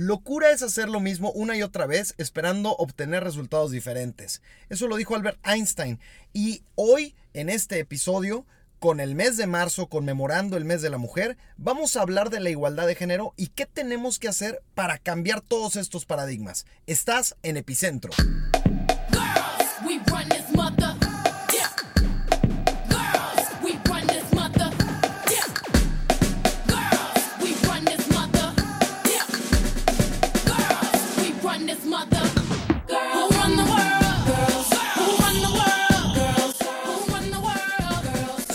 Locura es hacer lo mismo una y otra vez esperando obtener resultados diferentes. Eso lo dijo Albert Einstein. Y hoy, en este episodio, con el mes de marzo conmemorando el mes de la mujer, vamos a hablar de la igualdad de género y qué tenemos que hacer para cambiar todos estos paradigmas. Estás en Epicentro.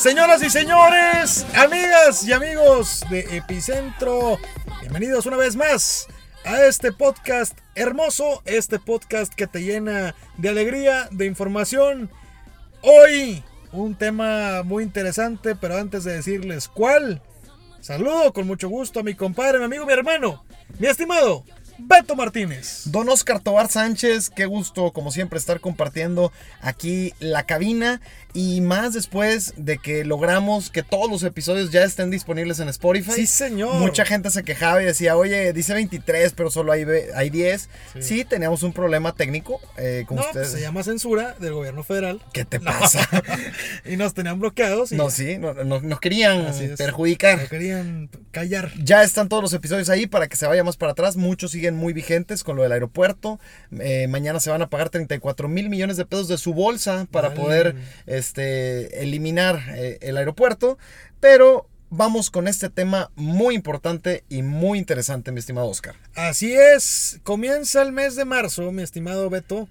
Señoras y señores, amigas y amigos de Epicentro, bienvenidos una vez más a este podcast hermoso, este podcast que te llena de alegría, de información. Hoy un tema muy interesante, pero antes de decirles cuál, saludo con mucho gusto a mi compadre, mi amigo, mi hermano, mi estimado Beto Martínez. Don Oscar Tobar Sánchez, qué gusto como siempre estar compartiendo aquí la cabina y más después de que logramos que todos los episodios ya estén disponibles en Spotify. Sí, señor. Mucha gente se quejaba y decía, oye, dice 23, pero solo hay, hay 10. Sí. teníamos un problema técnico eh, con no, pues, ustedes. se llama censura del gobierno federal. ¿Qué te pasa? y nos tenían bloqueados. No, sí, nos querían perjudicar. Nos querían callar. Ya están todos los episodios ahí para que se vaya más para atrás. Muchos siguen muy vigentes con lo del aeropuerto. Eh, mañana se van a pagar 34 mil millones de pesos de su bolsa para poder este, eliminar eh, el aeropuerto, pero vamos con este tema muy importante y muy interesante, mi estimado Oscar. Así es, comienza el mes de marzo, mi estimado Beto,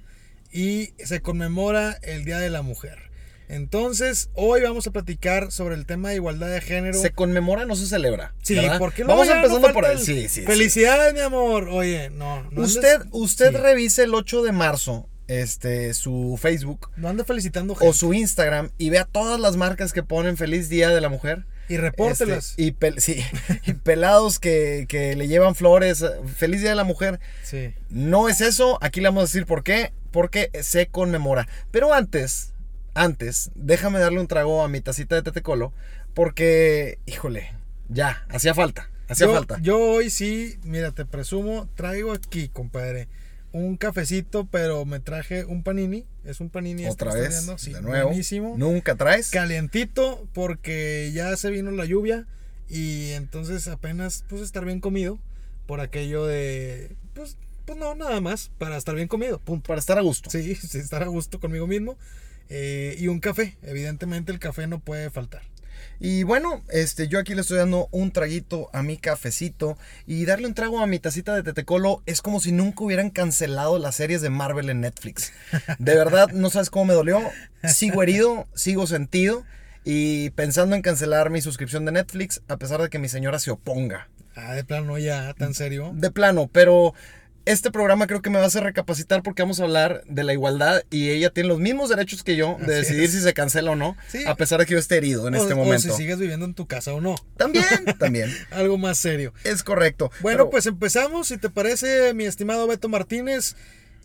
y se conmemora el Día de la Mujer. Entonces, hoy vamos a platicar sobre el tema de igualdad de género. Se conmemora, no se celebra. Sí, porque Vamos empezando por ahí. Sí, sí. Felicidades, mi amor. Oye, no. usted, usted revise el 8 de marzo este, su Facebook. No ande felicitando O su Instagram y vea todas las marcas que ponen Feliz Día de la Mujer. Y repórtelas. Este, y, sí, y pelados que, que, le llevan flores. Feliz Día de la Mujer. Sí. No es eso. Aquí le vamos a decir por qué. Porque se conmemora. Pero antes, antes, déjame darle un trago a mi tacita de tetecolo. Porque, híjole, ya, hacía falta. Hacía falta. Yo hoy sí, mira, te presumo, traigo aquí, compadre un cafecito, pero me traje un panini. Es un panini. Este Otra sí, de nuevo. Buenísimo. ¿Nunca traes? Calientito, porque ya se vino la lluvia y entonces apenas, pues, estar bien comido por aquello de, pues, pues no, nada más, para estar bien comido, punto. Para estar a gusto. Sí, sí estar a gusto conmigo mismo. Eh, y un café, evidentemente el café no puede faltar. Y bueno, este, yo aquí le estoy dando un traguito a mi cafecito y darle un trago a mi tacita de tetecolo es como si nunca hubieran cancelado las series de Marvel en Netflix. De verdad, no sabes cómo me dolió. Sigo herido, sigo sentido y pensando en cancelar mi suscripción de Netflix a pesar de que mi señora se oponga. Ah, de plano ya, tan serio. De plano, pero este programa creo que me va a hacer recapacitar porque vamos a hablar de la igualdad y ella tiene los mismos derechos que yo de decidir si se cancela o no, a pesar de que yo esté herido en este momento. O si sigues viviendo en tu casa o no. También, también. Algo más serio. Es correcto. Bueno, pues empezamos. Si te parece, mi estimado Beto Martínez,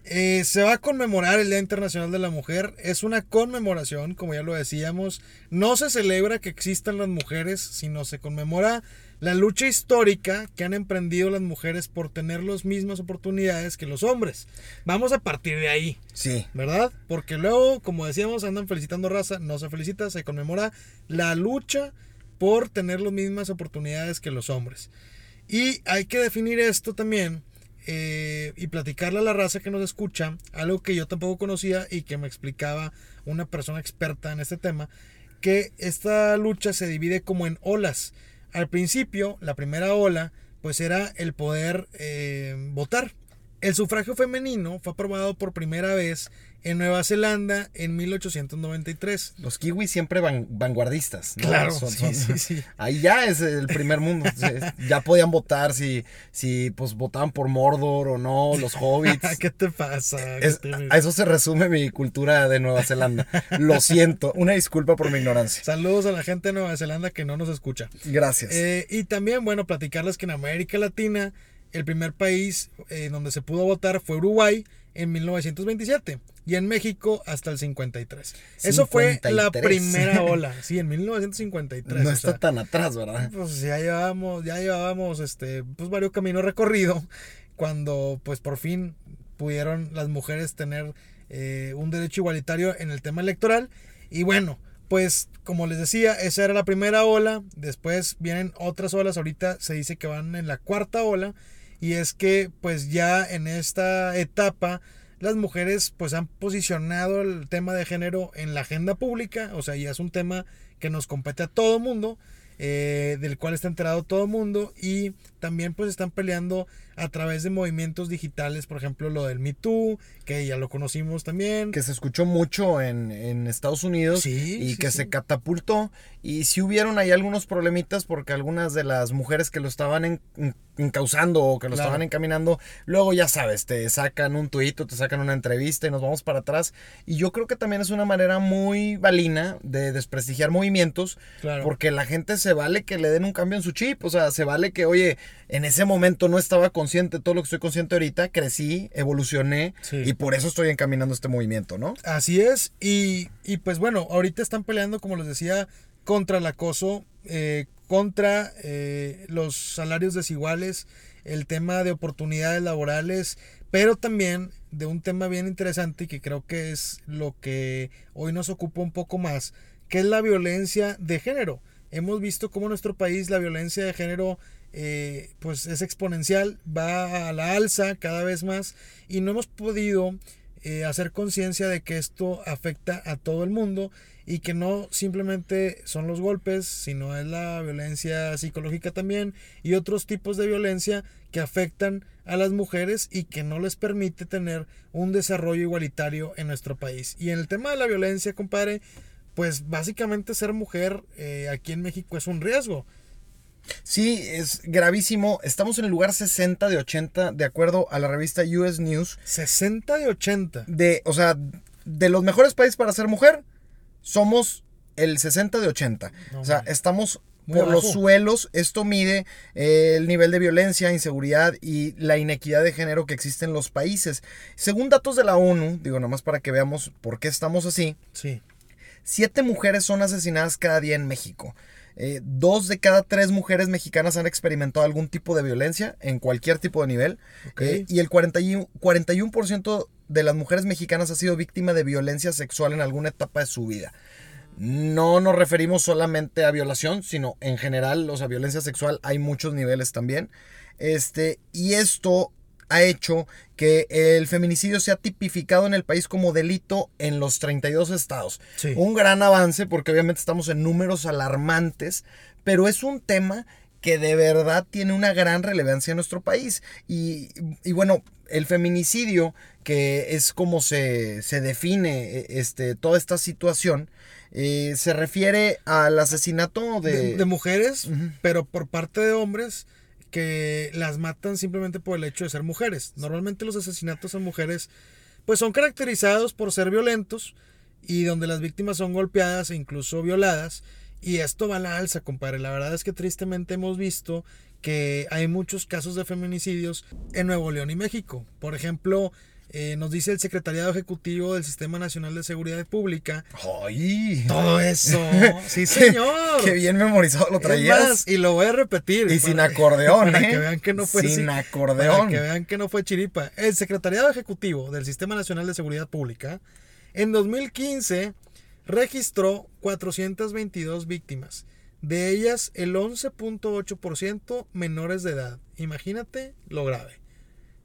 eh, se va a conmemorar el Día Internacional de la Mujer. Es una conmemoración, como ya lo decíamos. No se celebra que existan las mujeres, sino se conmemora la lucha histórica que han emprendido las mujeres por tener las mismas oportunidades que los hombres. Vamos a partir de ahí. Sí. ¿Verdad? Porque luego, como decíamos, andan felicitando raza, no se felicita, se conmemora la lucha por tener las mismas oportunidades que los hombres. Y hay que definir esto también eh, y platicarle a la raza que nos escucha, algo que yo tampoco conocía y que me explicaba una persona experta en este tema, que esta lucha se divide como en olas. Al principio, la primera ola, pues era el poder eh, votar. El sufragio femenino fue aprobado por primera vez en Nueva Zelanda en 1893. Los kiwis siempre van, vanguardistas. Claro, sí, sí, Ahí ya es el primer mundo. ya podían votar si, si pues votaban por Mordor o no, los hobbits. ¿Qué te pasa? a eso se resume mi cultura de Nueva Zelanda. Lo siento, una disculpa por mi ignorancia. Saludos a la gente de Nueva Zelanda que no nos escucha. Gracias. Eh, y también, bueno, platicarles que en América Latina el primer país eh, donde se pudo votar fue Uruguay en 1927 y en México hasta el 53. Eso fue la primera ola, sí, en 1953. No está tan atrás, ¿verdad? Pues ya llevábamos, ya llevábamos este, pues varios caminos recorrido cuando pues por fin pudieron las mujeres tener eh, un derecho igualitario en el tema electoral. Y bueno, pues como les decía, esa era la primera ola, después vienen otras olas, ahorita se dice que van en la cuarta ola, y es que pues ya en esta etapa las mujeres pues han posicionado el tema de género en la agenda pública, o sea, ya es un tema que nos compete a todo mundo, eh, del cual está enterado todo mundo y también pues están peleando a través de movimientos digitales, por ejemplo lo del Me Too, que ya lo conocimos también. Que se escuchó mucho en, Estados Unidos y que se catapultó. Y si hubieron ahí algunos problemitas porque algunas de las mujeres que lo estaban en, encausando o que lo estaban encaminando, luego ya sabes, te sacan un tuito, te sacan una entrevista y nos vamos para atrás. Y yo creo que también es una manera muy balina de desprestigiar movimientos, porque la gente se vale que le den un cambio en su chip, o sea, se vale que, oye, en ese momento no estaba consciente todo lo que estoy consciente ahorita, crecí, evolucioné y por eso estoy encaminando este movimiento, ¿no? Así es, y, y pues bueno, ahorita están peleando, como les decía, contra el acoso, eh, contra eh, los salarios desiguales, el tema de oportunidades laborales, pero también de un tema bien interesante y que creo que es lo que hoy nos ocupa un poco más, que es la violencia de género. Hemos visto cómo en nuestro país la violencia de género eh, pues es exponencial, va a la alza cada vez más y no hemos podido hacer conciencia de que esto afecta a todo el mundo y que no simplemente son los golpes, sino es la violencia psicológica también y otros tipos de violencia que afectan a las mujeres y que no les permite tener un desarrollo igualitario en nuestro país. Y en el tema de la violencia, compadre, pues básicamente ser mujer eh, aquí en México es un riesgo. Sí, es gravísimo. Estamos en el lugar 60 de 80, de acuerdo a la revista US News. 60 de 80. De, o sea, de los mejores países para ser mujer, somos el 60 de 80. o sea, estamos por los suelos. Esto mide eh, el nivel de violencia, inseguridad y la inequidad de género que existe en los países. Según datos de la ONU, digo nada más para que veamos por qué estamos así. Sí. Siete mujeres son asesinadas cada día en México. Eh, dos de cada tres mujeres mexicanas han experimentado algún tipo de violencia en cualquier tipo de nivel. Eh, y el 41%, 41 de las mujeres mexicanas ha sido víctima de violencia sexual en alguna etapa de su vida. No nos referimos solamente a violación, sino en general, o sea, violencia sexual hay muchos niveles también. Este, y esto ha hecho que el feminicidio sea tipificado en el país como delito en los 32 estados. Un gran avance porque obviamente estamos en números alarmantes, pero es un tema que de verdad tiene una gran relevancia en nuestro país. Y, y bueno, el feminicidio, que es como se, define e, este, toda esta situación, eh, se refiere al asesinato de... De, mujeres, pero por parte de hombres que las matan simplemente por el hecho de ser mujeres. Normalmente los asesinatos a mujeres pues son caracterizados por ser violentos y donde las víctimas son golpeadas e incluso violadas. Y esto va a la alza, compadre. La verdad es que tristemente hemos visto que hay muchos casos de feminicidios en Nuevo León y México. Por ejemplo, eh, nos dice el Secretariado Ejecutivo del Sistema Nacional de Seguridad Pública. ¡Ay! Todo eso. Sí, señor. Qué bien memorizado lo traías. y lo voy a repetir. Y sin acordeón, para que vean que no fue sin acordeón. Para que vean que no fue chiripa. El Secretariado Ejecutivo del Sistema Nacional de Seguridad Pública en 2015 registró 422 víctimas de ellas, el 11.8% menores de edad. Imagínate lo grave.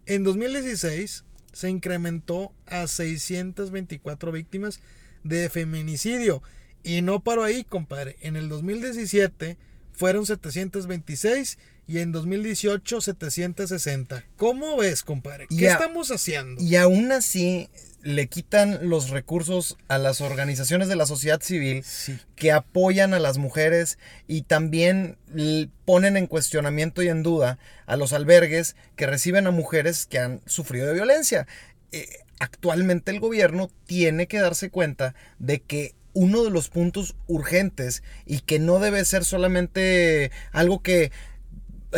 En 2016 se incrementó a 624 víctimas de feminicidio. Y no paró ahí, compadre. En el 2017 fueron 726 y en 2018 760. ¿Cómo ves, compadre? ¿Qué estamos haciendo? Y aún así le quitan los recursos a las organizaciones de la sociedad civil que apoyan a las mujeres y también ponen en cuestionamiento y en duda a los albergues que reciben a mujeres que han sufrido de violencia. Eh, actualmente el gobierno tiene que darse cuenta de que uno de los puntos urgentes y que no debe ser solamente algo que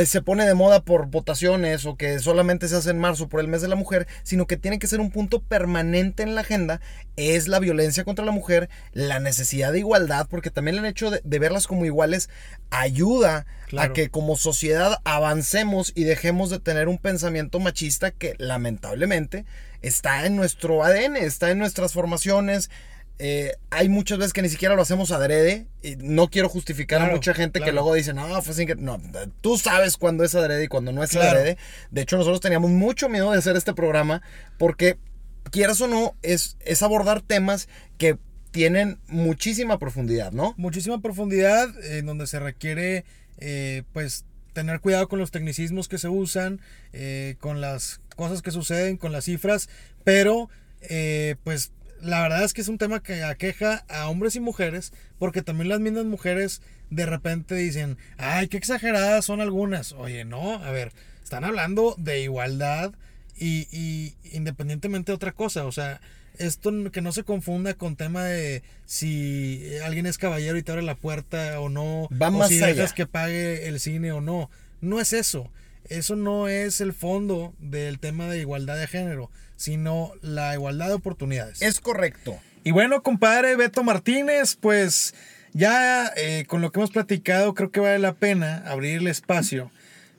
se pone de moda por votaciones o que solamente se hace en marzo por el mes de la mujer, sino que tiene que ser un punto permanente en la agenda, es la violencia contra la mujer, la necesidad de igualdad, porque también el hecho de, verlas como iguales ayuda a que como sociedad avancemos y dejemos de tener un pensamiento machista que lamentablemente está en nuestro ADN, está en nuestras formaciones, eh, hay muchas veces que ni siquiera lo hacemos adrede. Y no quiero justificar a mucha gente que luego dice, no, fue sin que. No, tú sabes cuándo es adrede y cuando no es adrede. De hecho, nosotros teníamos mucho miedo de hacer este programa porque, quieras o no, es, es abordar temas que tienen muchísima profundidad, ¿no? Muchísima profundidad en donde se requiere, eh, pues, tener cuidado con los tecnicismos que se usan, eh, con las cosas que suceden, con las cifras, pero, pues la verdad es que es un tema que aqueja a hombres y mujeres, porque también las mismas mujeres de repente dicen, ay, qué exageradas son algunas. Oye, no, a ver, están hablando de igualdad y, independientemente de otra cosa, o sea, esto que no se confunda con tema de si alguien es caballero y te abre la puerta o no, Va o si dejas que pague el cine o no. No es eso. Eso no es el fondo del tema de igualdad de género sino la igualdad de oportunidades. Es correcto. Y bueno, compadre Beto Martínez, pues ya eh, con lo que hemos platicado, creo que vale la pena abrir el espacio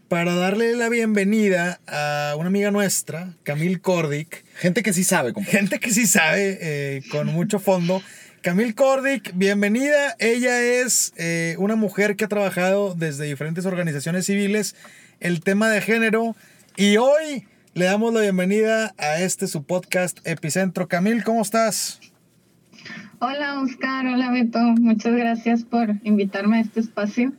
para darle la bienvenida a una amiga nuestra, Camille Cordic. Gente que sí sabe. Compadre. Gente que sí sabe, eh, con mucho fondo. Camille Cordic, bienvenida. Ella es eh, una mujer que ha trabajado desde diferentes organizaciones civiles el tema de género y hoy le damos la bienvenida a este su podcast Epicentro. Camil, ¿cómo estás? Hola Oscar, hola Beto, muchas gracias por invitarme a este espacio.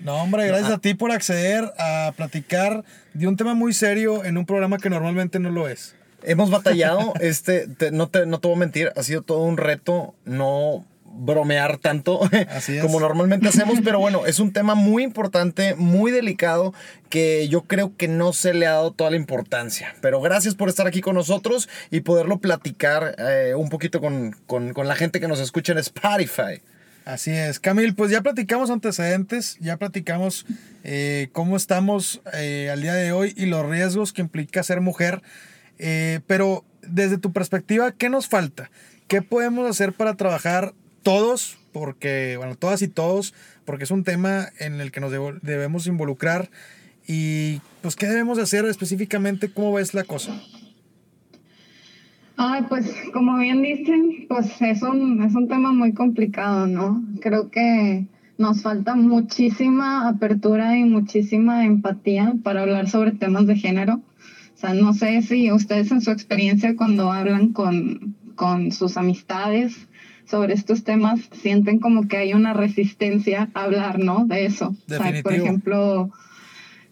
No, hombre, gracias a ti por acceder a platicar de un tema muy serio en un programa que normalmente no lo es. Hemos batallado, este, no, te, no te voy a mentir, ha sido todo un reto, no bromear tanto como normalmente hacemos, pero bueno, es un tema muy importante, muy delicado, que yo creo que no se le ha dado toda la importancia. Pero gracias por estar aquí con nosotros y poderlo platicar eh, un poquito con, la gente que nos escucha en Spotify. Así es, Camil, pues ya platicamos antecedentes, ya platicamos eh, cómo estamos eh, al día de hoy y los riesgos que implica ser mujer, pero desde tu perspectiva, ¿qué nos falta? ¿Qué podemos hacer para trabajar todos, porque, bueno, todas y todos, porque es un tema en el que nos debemos involucrar. Y, pues, ¿qué debemos hacer específicamente? ¿Cómo ves la cosa? Ay, pues, como bien dicen, pues es un, es un tema muy complicado, ¿no? Creo que nos falta muchísima apertura y muchísima empatía para hablar sobre temas de género. O sea, no sé si ustedes en su experiencia cuando hablan con, con sus amistades, sobre estos temas sienten como que hay una resistencia a hablar, ¿no? De eso. por ejemplo,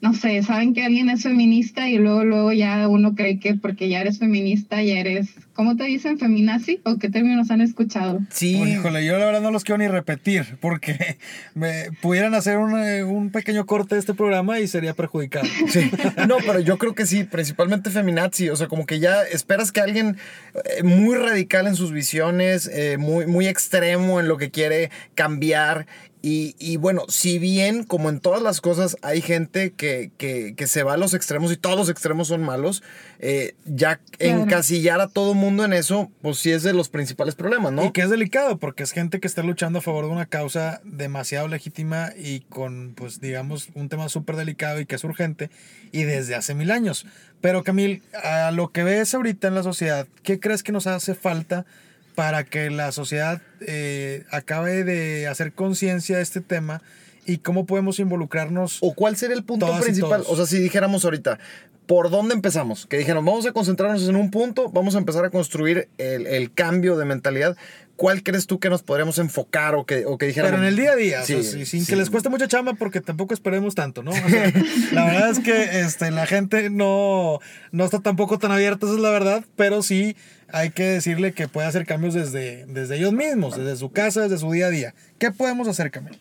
no sé, saben que alguien es feminista y luego, luego ya uno cree que porque ya eres feminista ya eres, ¿cómo te dicen? ¿Feminazi? ¿O qué términos han escuchado? Sí. híjole, yo la verdad no los quiero ni repetir porque me pudieran hacer un pequeño corte de este programa y sería perjudicado. Sí. No, pero yo creo que sí, principalmente feminazi, o sea, como que ya esperas que alguien eh, muy radical en sus visiones, eh, muy, muy extremo en lo que quiere cambiar y, bueno, si bien como en todas las cosas hay gente que, se va a los extremos y todos los extremos son malos, eh, ya encasillar a todo mundo en eso, pues sí es de los principales problemas, ¿no? Y que es delicado porque es gente que está luchando a favor de una causa demasiado legítima y con, pues digamos, un tema súper delicado y que es urgente y desde hace mil años. Pero Camil, a lo que ves ahorita en la sociedad, ¿qué crees que nos hace falta? Para que la sociedad eh, acabe de hacer conciencia de este tema y cómo podemos involucrarnos. ¿O cuál sería el punto principal? O sea, si dijéramos ahorita, ¿por dónde empezamos? Que dijeron, vamos a concentrarnos en un punto, vamos a empezar a construir el, el cambio de mentalidad. ¿Cuál crees tú que nos podríamos enfocar o que, o que dijéramos? Pero en el día a día, sin que les cueste mucha chamba porque tampoco esperemos tanto, ¿no? la verdad es que este, la gente no, no está tampoco tan abierta, esa es la verdad, pero sí hay que decirle que puede hacer cambios desde, desde ellos mismos, desde su casa, desde su día a día. ¿Qué podemos hacer, Camila?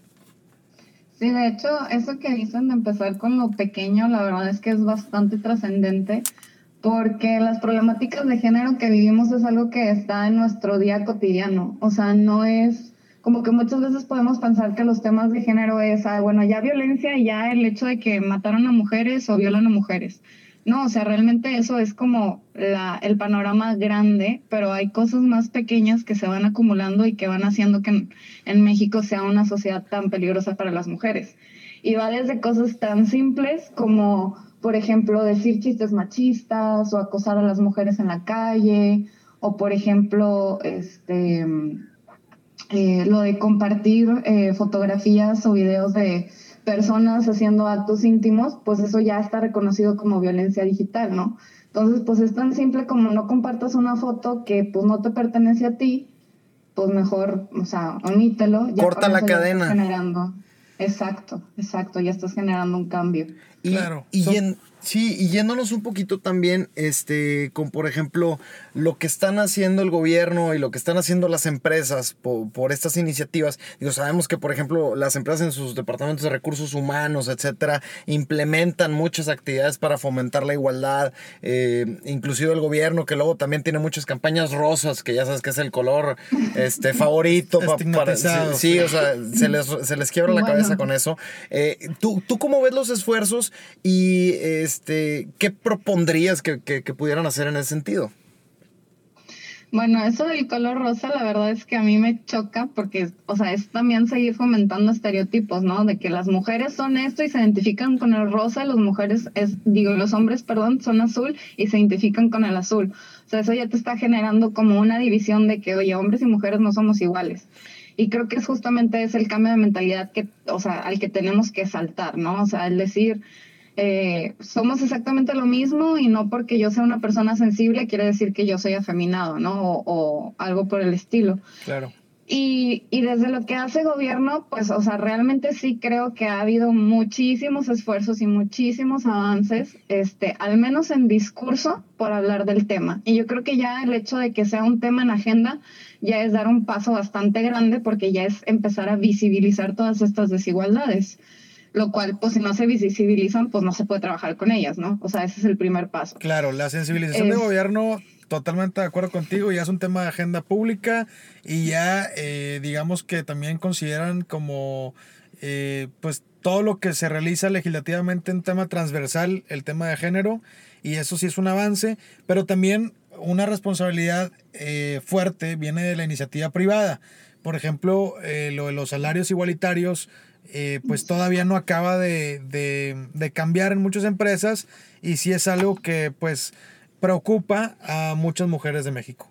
Sí, de hecho, eso que dicen de empezar con lo pequeño, la verdad es que es bastante trascendente, porque las problemáticas de género que vivimos es algo que está en nuestro día cotidiano. O sea, no es como que muchas veces podemos pensar que los temas de género es, ah, bueno, ya violencia y ya el hecho de que mataron a mujeres o violan a mujeres. No, o sea, realmente eso es como la, el panorama grande, pero hay cosas más pequeñas que se van acumulando y que van haciendo que en, México sea una sociedad tan peligrosa para las mujeres. Y va desde cosas tan simples como, por ejemplo, decir chistes machistas o acosar a las mujeres en la calle, o por ejemplo, este eh, lo de compartir eh, fotografías o videos de personas haciendo actos íntimos, pues eso ya está reconocido como violencia digital, ¿no? Entonces, pues es tan simple como no compartas una foto que pues no te pertenece a ti, pues mejor, o sea, omítelo. Ya Corta la cadena. Generando. Exacto, exacto, ya estás generando un cambio. Y, claro. Y en, Sí, y yéndonos un poquito también, este, con por ejemplo, lo que están haciendo el gobierno y lo que están haciendo las empresas por, estas iniciativas. Digo, sabemos que, por ejemplo, las empresas en sus departamentos de recursos humanos, etcétera, implementan muchas actividades para fomentar la igualdad. Eh, inclusive el gobierno, que luego también tiene muchas campañas rosas, que ya sabes que es el color este, favorito. para, sí, o sea, se les, se les quiebra la cabeza con eso. Eh, ¿tú, ¿Tú cómo ves los esfuerzos y este, ¿qué propondrías que, pudieran hacer en ese sentido? Bueno, eso del color rosa, la verdad es que a mí me choca porque, o sea, es también seguir fomentando estereotipos, ¿no? De que las mujeres son esto y se identifican con el rosa, las mujeres, es, digo, los hombres, perdón, son azul y se identifican con el azul. O sea, eso ya te está generando como una división de que, oye, hombres y mujeres no somos iguales. Y creo que es justamente ese el cambio de mentalidad que, o sea, al que tenemos que saltar, ¿no? O sea, el decir, eh, somos exactamente lo mismo y no porque yo sea una persona sensible quiere decir que yo soy afeminado, ¿no? O, algo por el estilo. Claro. Y, y, desde lo que hace gobierno, pues, o sea, realmente sí creo que ha habido muchísimos esfuerzos y muchísimos avances, este, al menos en discurso, por hablar del tema. Y yo creo que ya el hecho de que sea un tema en agenda ya es dar un paso bastante grande porque ya es empezar a visibilizar todas estas desigualdades lo cual, pues si no se visibilizan, pues no se puede trabajar con ellas, ¿no? O sea, ese es el primer paso. Claro, la sensibilización de gobierno, totalmente de acuerdo contigo, ya es un tema de agenda pública y ya, eh, digamos que también consideran como, eh, pues todo lo que se realiza legislativamente en tema transversal, el tema de género, y eso sí es un avance, pero también una responsabilidad eh, fuerte viene de la iniciativa privada. Por ejemplo, lo de los salarios igualitarios, pues todavía no acaba de, cambiar en muchas empresas y sí es algo que pues preocupa a muchas mujeres de México.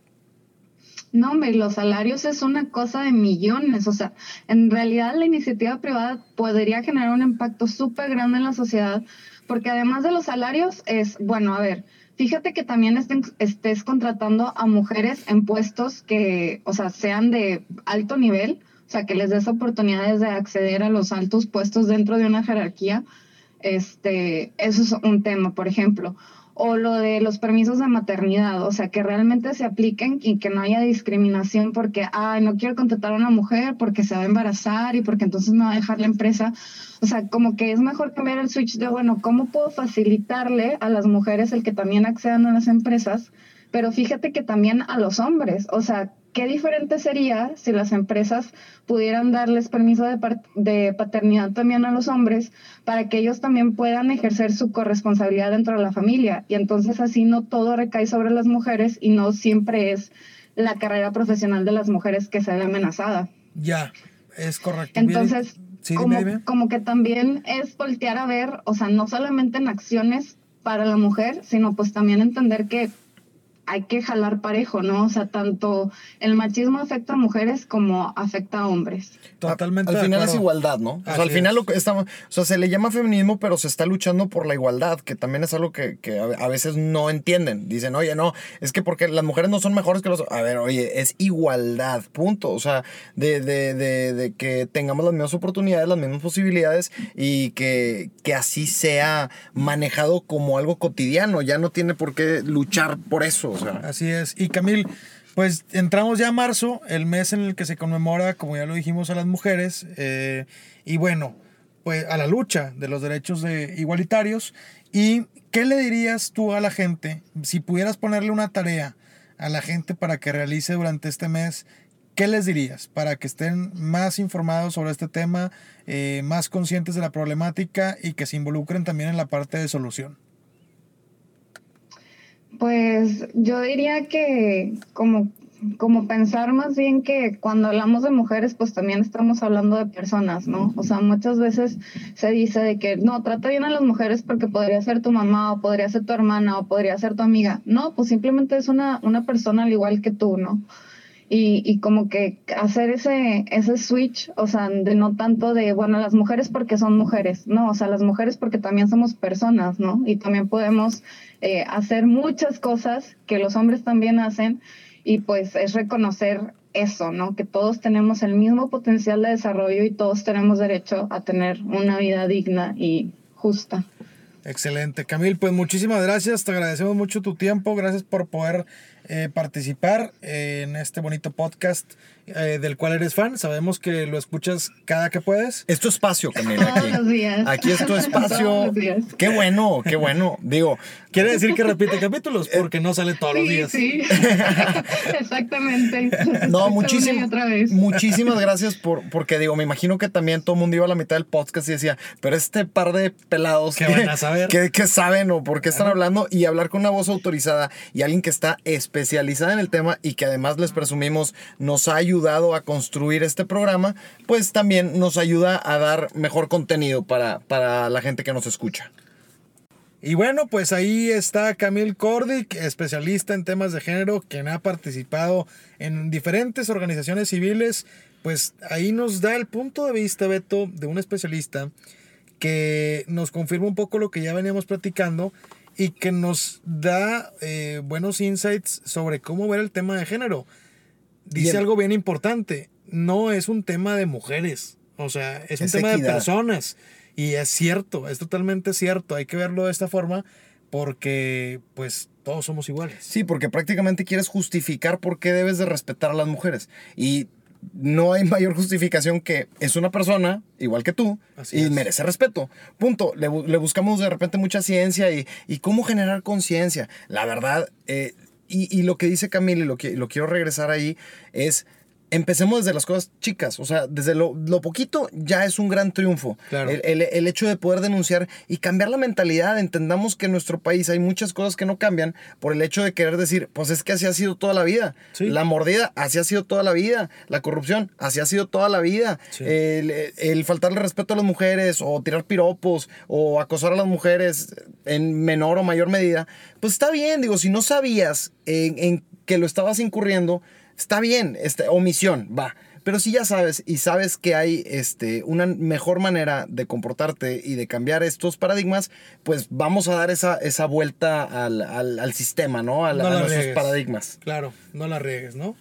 No, hombre, los salarios es una cosa de millones. O sea, en realidad la iniciativa privada podría generar un impacto súper grande en la sociedad, porque además de los salarios es, bueno, a ver, fíjate que también estés contratando a mujeres en puestos que, o sea, sean de alto nivel o sea, que les des oportunidades de acceder a los altos puestos dentro de una jerarquía, este, eso es un tema, por ejemplo. O lo de los permisos de maternidad, o sea, que realmente se apliquen y que no haya discriminación porque, ay, no quiero contratar a una mujer porque se va a embarazar y porque entonces me va a dejar la empresa. O sea, como que es mejor cambiar el switch de, bueno, ¿cómo puedo facilitarle a las mujeres el que también accedan a las empresas? Pero fíjate que también a los hombres, o sea, qué diferente sería si las empresas pudieran darles permiso de, paternidad también a los hombres para que ellos también puedan ejercer su corresponsabilidad dentro de la familia. Y entonces así no todo recae sobre las mujeres y no siempre es la carrera profesional de las mujeres que se ve amenazada. Ya, es correcto. Entonces, como, como que también es voltear a ver, o sea, no solamente en acciones para la mujer, sino pues también entender que hay que jalar parejo, ¿no? O sea, tanto el machismo afecta a mujeres como afecta a hombres. Totalmente. Al final es igualdad, ¿no? o sea, al final lo que estamos, o sea, se le llama feminismo, pero se está luchando por la igualdad, que también es algo que, a veces no entienden. Dicen, oye, no, es que porque las mujeres no son mejores que los... A ver, oye, es igualdad, punto. O sea, de, de, de, de que tengamos las mismas oportunidades, las mismas posibilidades y que, que así sea manejado como algo cotidiano. Ya no tiene por qué luchar por eso. Así es. Y Camil, pues entramos ya a marzo, el mes en el que se conmemora, como ya lo dijimos, a las mujeres. Eh, y bueno, pues a la lucha de los derechos de igualitarios. ¿Y qué le dirías tú a la gente si pudieras ponerle una tarea a la gente para que realice durante este mes? ¿qué les dirías para que estén más informados sobre este tema, eh, más conscientes de la problemática y que se involucren también en la parte de solución? Pues yo diría que como como pensar más bien que cuando hablamos de mujeres, pues también estamos hablando de personas, ¿no? O sea, muchas veces se dice de que no, trata bien a las mujeres porque podría ser tu mamá o podría ser tu hermana o podría ser tu amiga. No, pues simplemente es una, una persona al igual que tú, ¿no? Y, y como que hacer ese, ese switch, o sea, de no tanto de, bueno, las mujeres porque son mujeres, no, o sea, las mujeres porque también somos personas, ¿no? Y también podemos eh, hacer muchas cosas que los hombres también hacen y pues es reconocer eso, ¿no? Que todos tenemos el mismo potencial de desarrollo y todos tenemos derecho a tener una vida digna y justa. Excelente. Camil, pues muchísimas gracias, te agradecemos mucho tu tiempo, gracias por poder eh, participar en este bonito podcast eh, del cual eres fan. Sabemos que lo escuchas cada que puedes. Es tu espacio, Camila. Aquí, Todos los días. aquí es tu espacio. Todos los días. Qué bueno, qué bueno. Digo, Quiere decir que repite capítulos porque no sale todos los días. sí, exactamente. No, muchísimas, muchísimas gracias por, porque digo, me imagino que también todo el mundo iba a la mitad del podcast y decía, pero este par de pelados ¿Qué van a saber? ¿Qué, qué saben o por qué están hablando? Y hablar con una voz autorizada y alguien que está especializada en el tema y que además les presumimos nos ha ayudado a construir este programa, pues también nos ayuda a dar mejor contenido para, para la gente que nos escucha. Y bueno, pues ahí está Camil Kordik, especialista en temas de género, quien ha participado en diferentes organizaciones civiles. Pues ahí nos da el punto de vista, Beto, de un especialista que nos confirma un poco lo que ya veníamos platicando y que nos da eh, buenos insights sobre cómo ver el tema de género. Dice Bien. algo bien importante, no es un tema de mujeres, o sea, es un tema de personas. Y es cierto, es totalmente cierto, hay que verlo de esta forma porque pues todos somos iguales. Sí, porque prácticamente quieres justificar por qué debes de respetar a las mujeres. Y no hay mayor justificación que es una persona igual que tú Así y es. merece respeto. Punto. Le, le buscamos de repente mucha ciencia y, y cómo generar conciencia. La verdad, eh, y, y lo que dice Camila, y lo que lo quiero regresar ahí, es... Empecemos desde las cosas chicas, o sea, desde lo, lo poquito ya es un gran triunfo. Claro. El, el- el hecho de poder denunciar y cambiar la mentalidad, entendamos que en nuestro país hay muchas cosas que no cambian por el hecho de querer decir, pues es que así ha sido toda la vida. Sí. La mordida, así ha sido toda la vida. La corrupción, así ha sido toda la vida. Sí. El, el faltarle respeto a las mujeres o tirar piropos o acosar a las mujeres en menor o mayor medida, pues está bien, digo, si no sabías en, en que lo estabas incurriendo, está bien, este, omisión, va. Pero si ya sabes y sabes que hay este, una mejor manera de comportarte y de cambiar estos paradigmas, pues vamos a dar esa, esa vuelta al, al- al sistema, ¿no? No a la nuestros riegues. paradigmas. Claro, no la riegues, ¿no?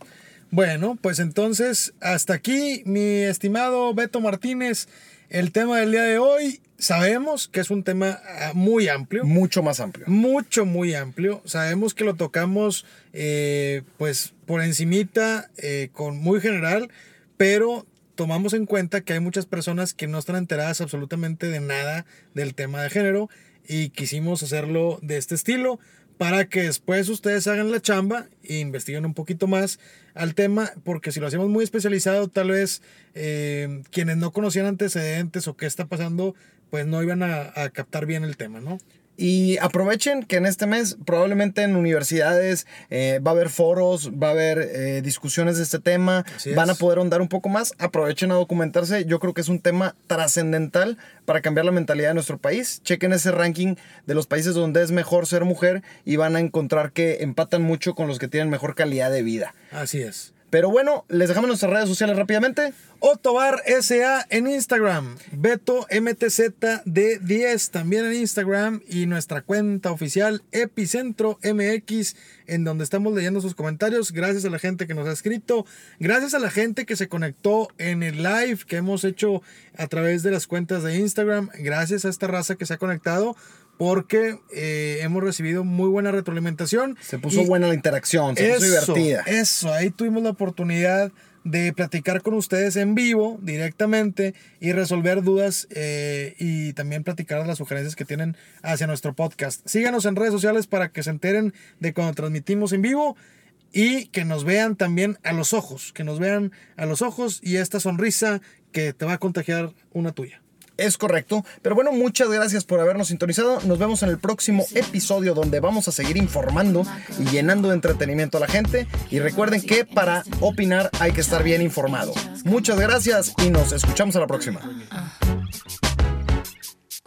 Bueno, pues entonces, hasta aquí, mi estimado Beto Martínez, el tema del día de hoy. Sabemos que es un tema ah, muy amplio, Mucho más amplio. mucho, muy amplio. Sabemos que lo tocamos, eh, pues, por encimita, eh, con muy general, pero tomamos en cuenta que hay muchas personas que no están enteradas absolutamente de nada del tema de género y quisimos hacerlo de este estilo para que después ustedes hagan la chamba e investiguen un poquito más al tema, porque si lo hacemos muy especializado, tal vez eh, quienes no conocían antecedentes o qué está pasando, pues no iban a, a captar bien el tema, ¿no? Y aprovechen que en este mes probablemente en universidades eh, va a haber foros, va a haber eh, discusiones de este tema, Así es. van a poder ahondar un poco más. Aprovechen a documentarse. Yo creo que es un tema trascendental para cambiar la mentalidad de nuestro país. Chequen ese ranking de los países donde es mejor ser mujer y van a encontrar que empatan mucho con los que tienen mejor calidad de vida. Así es. Pero bueno, les dejamos nuestras redes sociales rápidamente. Otobar SA en Instagram, Beto MTZ de 10 también en Instagram y nuestra cuenta oficial Epicentro MX en donde estamos leyendo sus comentarios. Gracias a la gente que nos ha escrito, gracias a la gente que se conectó en el live que hemos hecho a través de las cuentas de Instagram, gracias a esta raza que se ha conectado porque eh, hemos recibido muy buena retroalimentación. Se puso buena la interacción, se puso divertida. eso, ahí tuvimos la oportunidad de platicar con ustedes en vivo directamente y resolver dudas eh, y también platicar las sugerencias que tienen hacia nuestro podcast. Síganos en redes sociales para que se enteren de cuando transmitimos en vivo y que nos vean también a los ojos, que nos vean a los ojos y esta sonrisa que te va a contagiar una tuya. Es correcto. Pero bueno, muchas gracias por habernos sintonizado. Nos vemos en el próximo episodio donde vamos a seguir informando y llenando de entretenimiento a la gente. Y recuerden que para opinar hay que estar bien informado. Muchas gracias y nos escuchamos a la próxima.